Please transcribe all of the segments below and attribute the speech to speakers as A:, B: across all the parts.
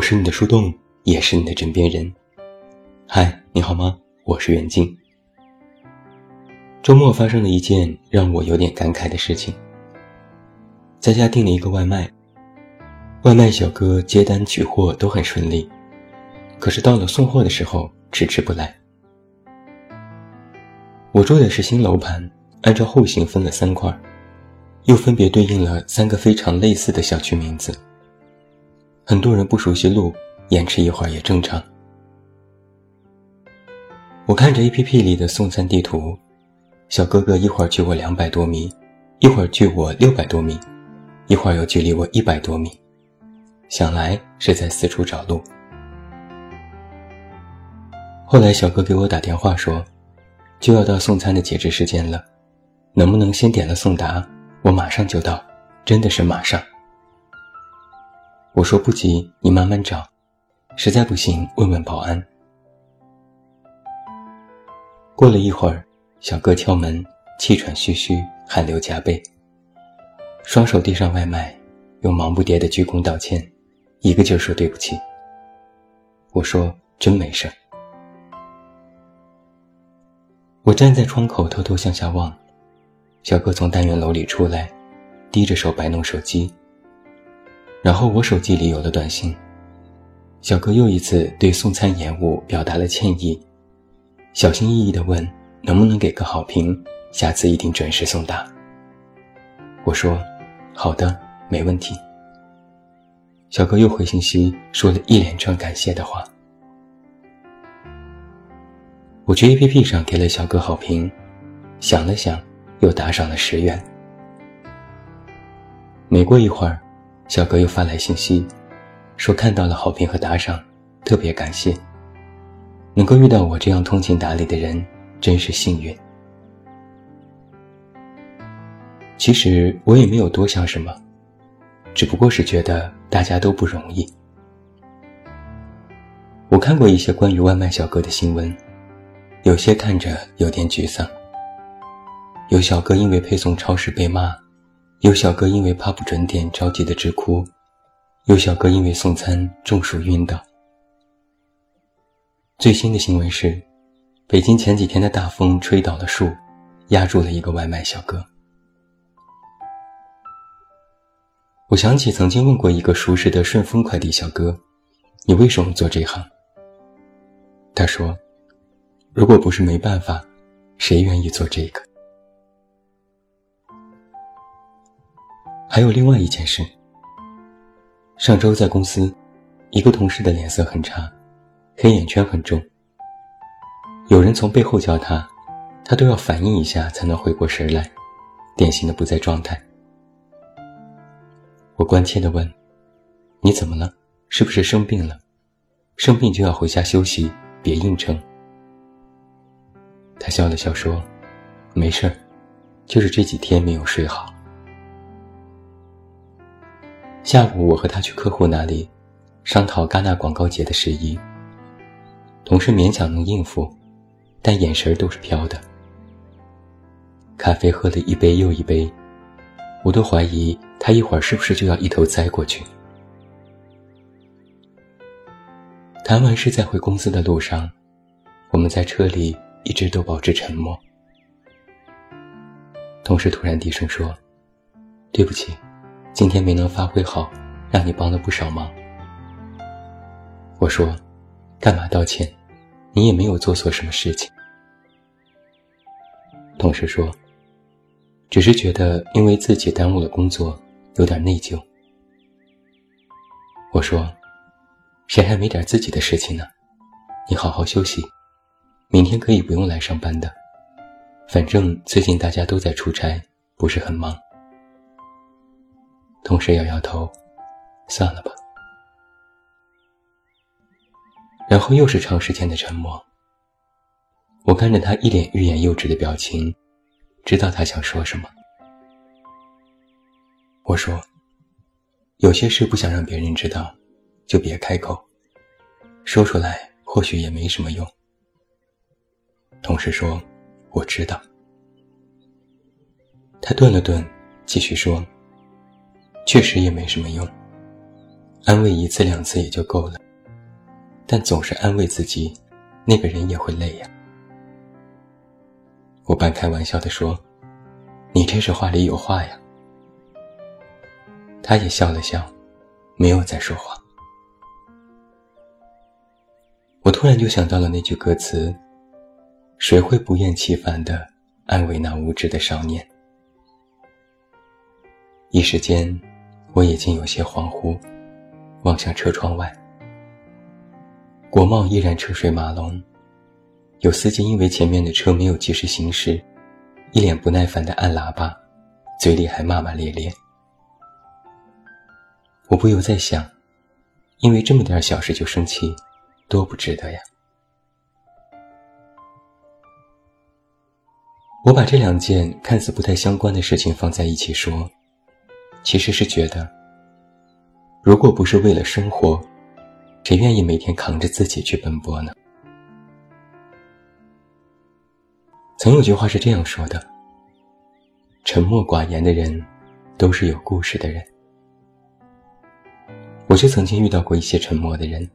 A: 我是你的树洞，也是你的枕边人。嗨，你好吗？我是袁静。周末发生了一件让我有点感慨的事情，在家订了一个外卖，外卖小哥接单取货都很顺利，可是到了送货的时候迟迟不来。我住的是新楼盘，按照户型分了三块，又分别对应了三个非常类似的小区名字。很多人不熟悉路，延迟一会儿也正常。我看着 A P P 里的送餐地图，小哥哥一会儿距我两百多米，一会儿距我六百多米，一会儿又距离我一百多米，想来是在四处找路。后来小哥给我打电话说。就要到送餐的截止时间了，能不能先点了送达？我马上就到，真的是马上。我说不急，你慢慢找，实在不行问问保安。过了一会儿，小哥敲门，气喘吁吁，汗流浃背，双手递上外卖，又忙不迭的鞠躬道歉，一个劲儿说对不起。我说真没事儿。我站在窗口，偷偷向下望。小哥从单元楼里出来，低着手摆弄手机。然后我手机里有了短信，小哥又一次对送餐延误表达了歉意，小心翼翼地问能不能给个好评，下次一定准时送达。我说：“好的，没问题。”小哥又回信息说了一连串感谢的话。我去 A P P 上给了小哥好评，想了想，又打赏了十元。没过一会儿，小哥又发来信息，说看到了好评和打赏，特别感谢。能够遇到我这样通情达理的人，真是幸运。其实我也没有多想什么，只不过是觉得大家都不容易。我看过一些关于外卖小哥的新闻。有些看着有点沮丧。有小哥因为配送超时被骂，有小哥因为怕不准点着急的直哭，有小哥因为送餐中暑晕倒。最新的新闻是，北京前几天的大风吹倒了树，压住了一个外卖小哥。我想起曾经问过一个熟识的顺丰快递小哥：“你为什么做这行？”他说。如果不是没办法，谁愿意做这个？还有另外一件事。上周在公司，一个同事的脸色很差，黑眼圈很重。有人从背后叫他，他都要反应一下才能回过神来，典型的不在状态。我关切地问：“你怎么了？是不是生病了？生病就要回家休息，别硬撑。”他笑了笑说：“没事儿，就是这几天没有睡好。”下午我和他去客户那里，商讨戛纳广告节的事宜。同事勉强能应付，但眼神都是飘的。咖啡喝了一杯又一杯，我都怀疑他一会儿是不是就要一头栽过去。谈完事，在回公司的路上，我们在车里。一直都保持沉默。同事突然低声说：“对不起，今天没能发挥好，让你帮了不少忙。”我说：“干嘛道歉？你也没有做错什么事情。”同事说：“只是觉得因为自己耽误了工作，有点内疚。”我说：“谁还没点自己的事情呢？你好好休息。”明天可以不用来上班的，反正最近大家都在出差，不是很忙。同事摇摇头，算了吧。然后又是长时间的沉默。我看着他一脸欲言又止的表情，知道他想说什么。我说：“有些事不想让别人知道，就别开口，说出来或许也没什么用。”同事说：“我知道。”他顿了顿，继续说：“确实也没什么用。安慰一次两次也就够了，但总是安慰自己，那个人也会累呀。我半开玩笑地说：“你这是话里有话呀。”他也笑了笑，没有再说话。我突然就想到了那句歌词：“谁会不厌其烦地安慰那无知的少年？”一时间，我已经有些恍惚，望向车窗外，国贸依然车水马龙，有司机因为前面的车没有及时行驶，一脸不耐烦地按喇叭，嘴里还骂骂咧咧。我不由在想，因为这么点小事就生气，多不值得呀！我把这两件看似不太相关的事情放在一起说。其实是觉得，如果不是为了生活，谁愿意每天扛着自己去奔波呢？曾有句话是这样说的：“沉默寡言的人，都是有故事的人。”我就曾经遇到过一些沉默的人，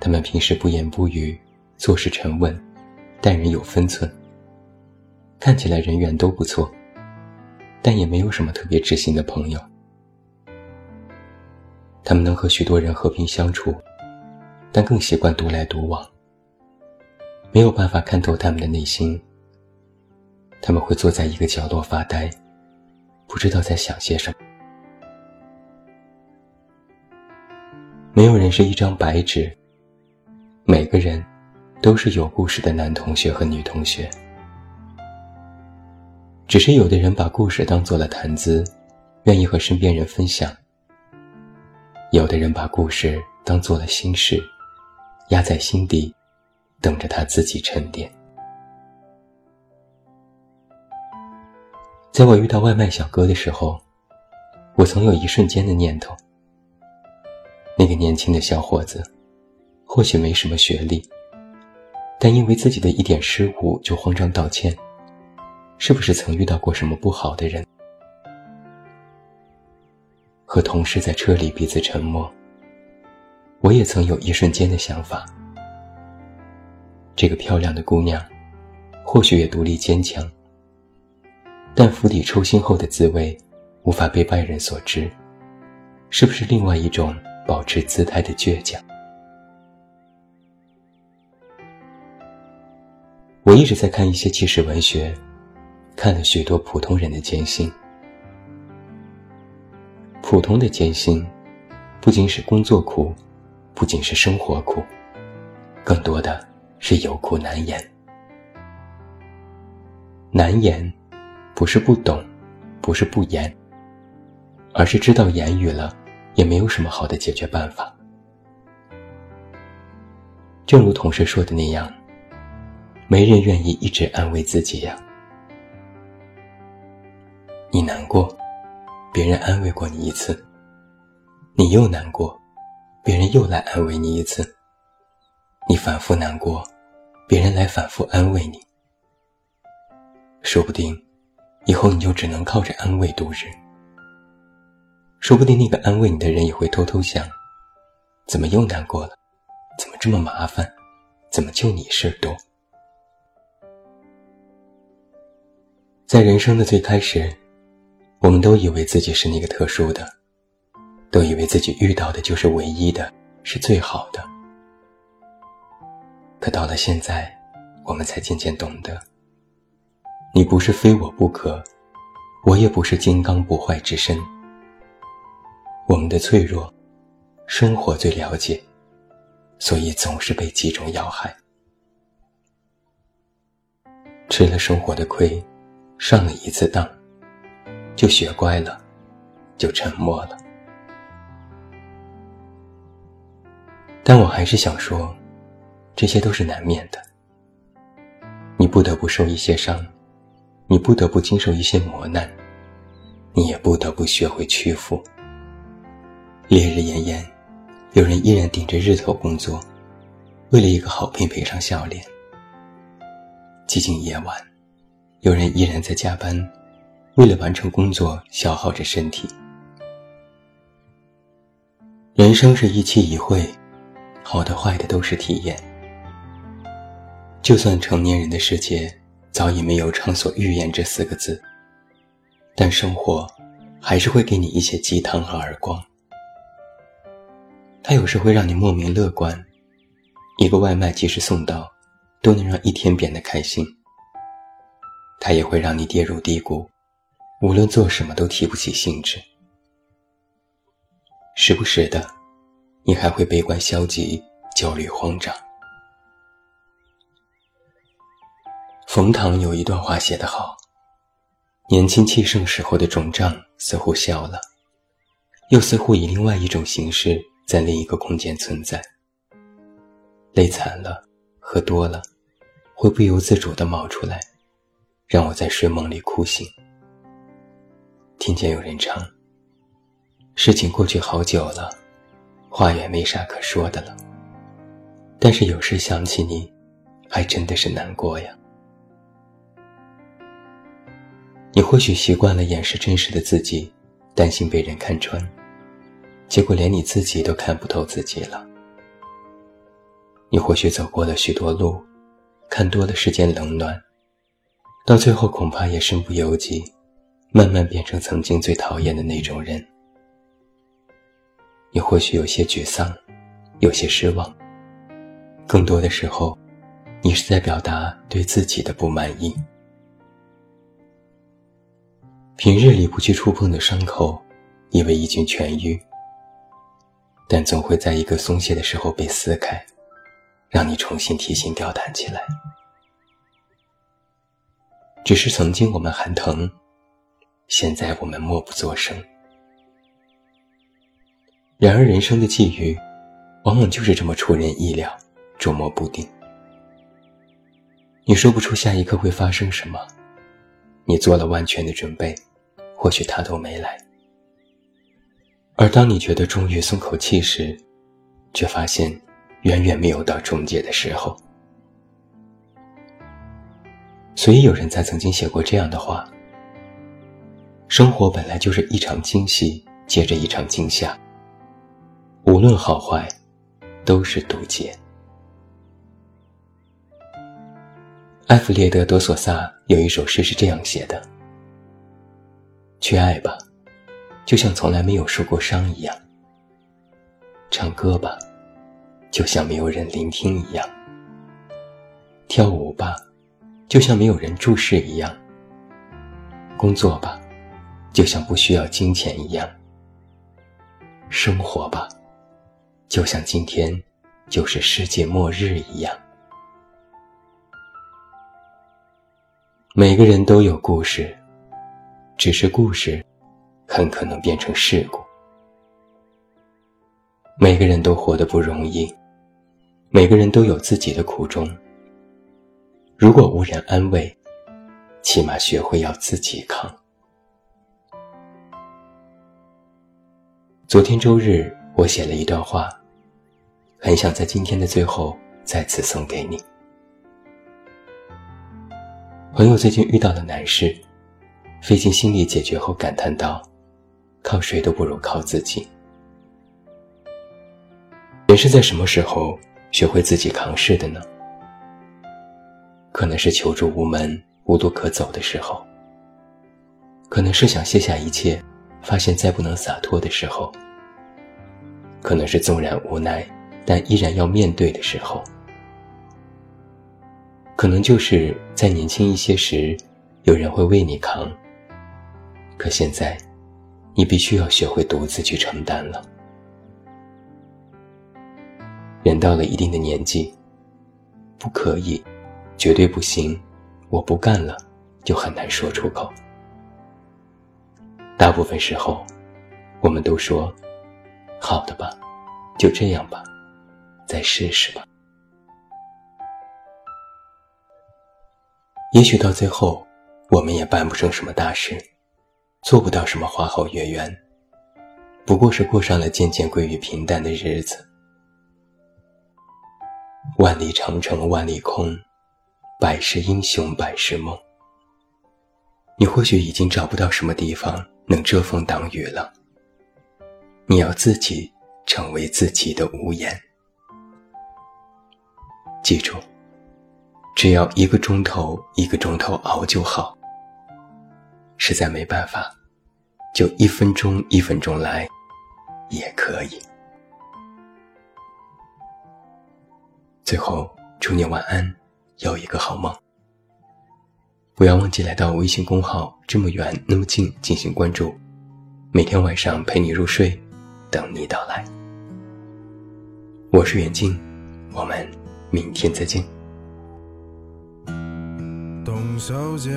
A: 他们平时不言不语，做事沉稳，待人有分寸，看起来人缘都不错。但也没有什么特别知心的朋友。他们能和许多人和平相处，但更习惯独来独往。没有办法看透他们的内心。他们会坐在一个角落发呆，不知道在想些什么。没有人是一张白纸，每个人都是有故事的男同学和女同学。只是有的人把故事当做了谈资，愿意和身边人分享；有的人把故事当做了心事，压在心底，等着他自己沉淀。在我遇到外卖小哥的时候，我曾有一瞬间的念头：那个年轻的小伙子，或许没什么学历，但因为自己的一点失误就慌张道歉。是不是曾遇到过什么不好的人？和同事在车里彼此沉默。我也曾有一瞬间的想法：这个漂亮的姑娘，或许也独立坚强，但釜底抽薪后的滋味，无法被外人所知。是不是另外一种保持姿态的倔强？我一直在看一些纪实文学。看了许多普通人的艰辛，普通的艰辛，不仅是工作苦，不仅是生活苦，更多的是有苦难言。难言，不是不懂，不是不言，而是知道言语了，也没有什么好的解决办法。正如同事说的那样，没人愿意一直安慰自己呀。你难过，别人安慰过你一次，你又难过，别人又来安慰你一次。你反复难过，别人来反复安慰你。说不定，以后你就只能靠着安慰度日。说不定那个安慰你的人也会偷偷想：怎么又难过了？怎么这么麻烦？怎么就你事儿多？在人生的最开始。我们都以为自己是那个特殊的，都以为自己遇到的就是唯一的，是最好的。可到了现在，我们才渐渐懂得，你不是非我不可，我也不是金刚不坏之身。我们的脆弱，生活最了解，所以总是被击中要害，吃了生活的亏，上了一次当。就学乖了，就沉默了。但我还是想说，这些都是难免的。你不得不受一些伤，你不得不经受一些磨难，你也不得不学会屈服。烈日炎炎，有人依然顶着日头工作，为了一个好评赔上笑脸。寂静夜晚，有人依然在加班。为了完成工作，消耗着身体。人生是一期一会，好的坏的都是体验。就算成年人的世界早已没有“畅所欲言”这四个字，但生活还是会给你一些鸡汤和耳光。它有时会让你莫名乐观，一个外卖及时送到，都能让一天变得开心。它也会让你跌入低谷，无论做什么都提不起兴致。时不时的，你还会悲观消极、焦虑慌张。冯唐有一段话写得好：年轻气盛时候的肿胀似乎消了，又似乎以另外一种形式在另一个空间存在。累惨了，喝多了，会不由自主地冒出来，让我在睡梦里哭醒。听见有人唱。事情过去好久了，话也没啥可说的了。但是有时想起你，还真的是难过呀。你或许习惯了掩饰真实的自己，担心被人看穿，结果连你自己都看不透自己了。你或许走过了许多路，看多了世间冷暖，到最后恐怕也身不由己，慢慢变成曾经最讨厌的那种人。你或许有些沮丧，有些失望。更多的时候，你是在表达对自己的不满意。平日里不去触碰的伤口，以为已经痊愈，但总会在一个松懈的时候被撕开，让你重新提心吊胆起来。只是曾经我们喊疼，现在我们默不作声。然而，人生的际遇，往往就是这么出人意料，捉摸不定。你说不出下一刻会发生什么，你做了万全的准备，或许他都没来。而当你觉得终于松口气时，却发现远远没有到终结的时候。所以，有人在曾经写过这样的话：生活本来就是一场惊喜接着一场惊吓。无论好坏，都是渡劫。埃弗列德·多索萨有一首诗是这样写的：“去爱吧，就像从来没有受过伤一样；唱歌吧，就像没有人聆听一样；跳舞吧，就像没有人注视一样；工作吧，就像不需要金钱一样；生活吧。”就像今天就是世界末日一样，每个人都有故事，只是故事很可能变成事故。每个人都活得不容易，每个人都有自己的苦衷。如果无人安慰，起码学会要自己扛。昨天周日，我写了一段话。很想在今天的最后再次送给你。朋友最近遇到了难事，费尽心力解决后感叹道：“靠谁都不如靠自己。”人是在什么时候学会自己扛事的呢？可能是求助无门、无路可走的时候；可能是想卸下一切，发现再不能洒脱的时候；可能是纵然无奈。但依然要面对的时候，可能就是在年轻一些时，有人会为你扛。可现在，你必须要学会独自去承担了。人到了一定的年纪，不可以，绝对不行，我不干了，就很难说出口。大部分时候，我们都说：“好的吧，就这样吧。”再试试吧。也许到最后，我们也办不成什么大事，做不到什么花好月圆，不过是过上了渐渐归于平淡的日子。万里长城万里空，百世英雄百世梦。你或许已经找不到什么地方能遮风挡雨了，你要自己成为自己的屋檐。记住，只要一个钟头一个钟头熬就好。实在没办法，就一分钟一分钟来，也可以。最后，祝你晚安，有一个好梦。不要忘记来到微信公号“这么远那么近”进行关注，每天晚上陪你入睡，等你到来。我是远近，我们明天再见。
B: 董小姐，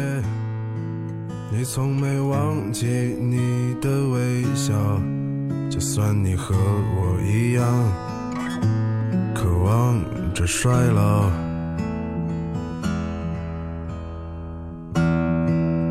B: 你从没忘记你的微笑，就算你和我一样，渴望着衰老。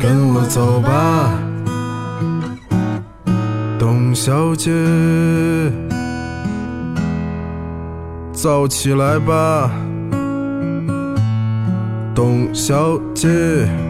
B: 跟我走吧，董小姐，走起来吧，董小姐。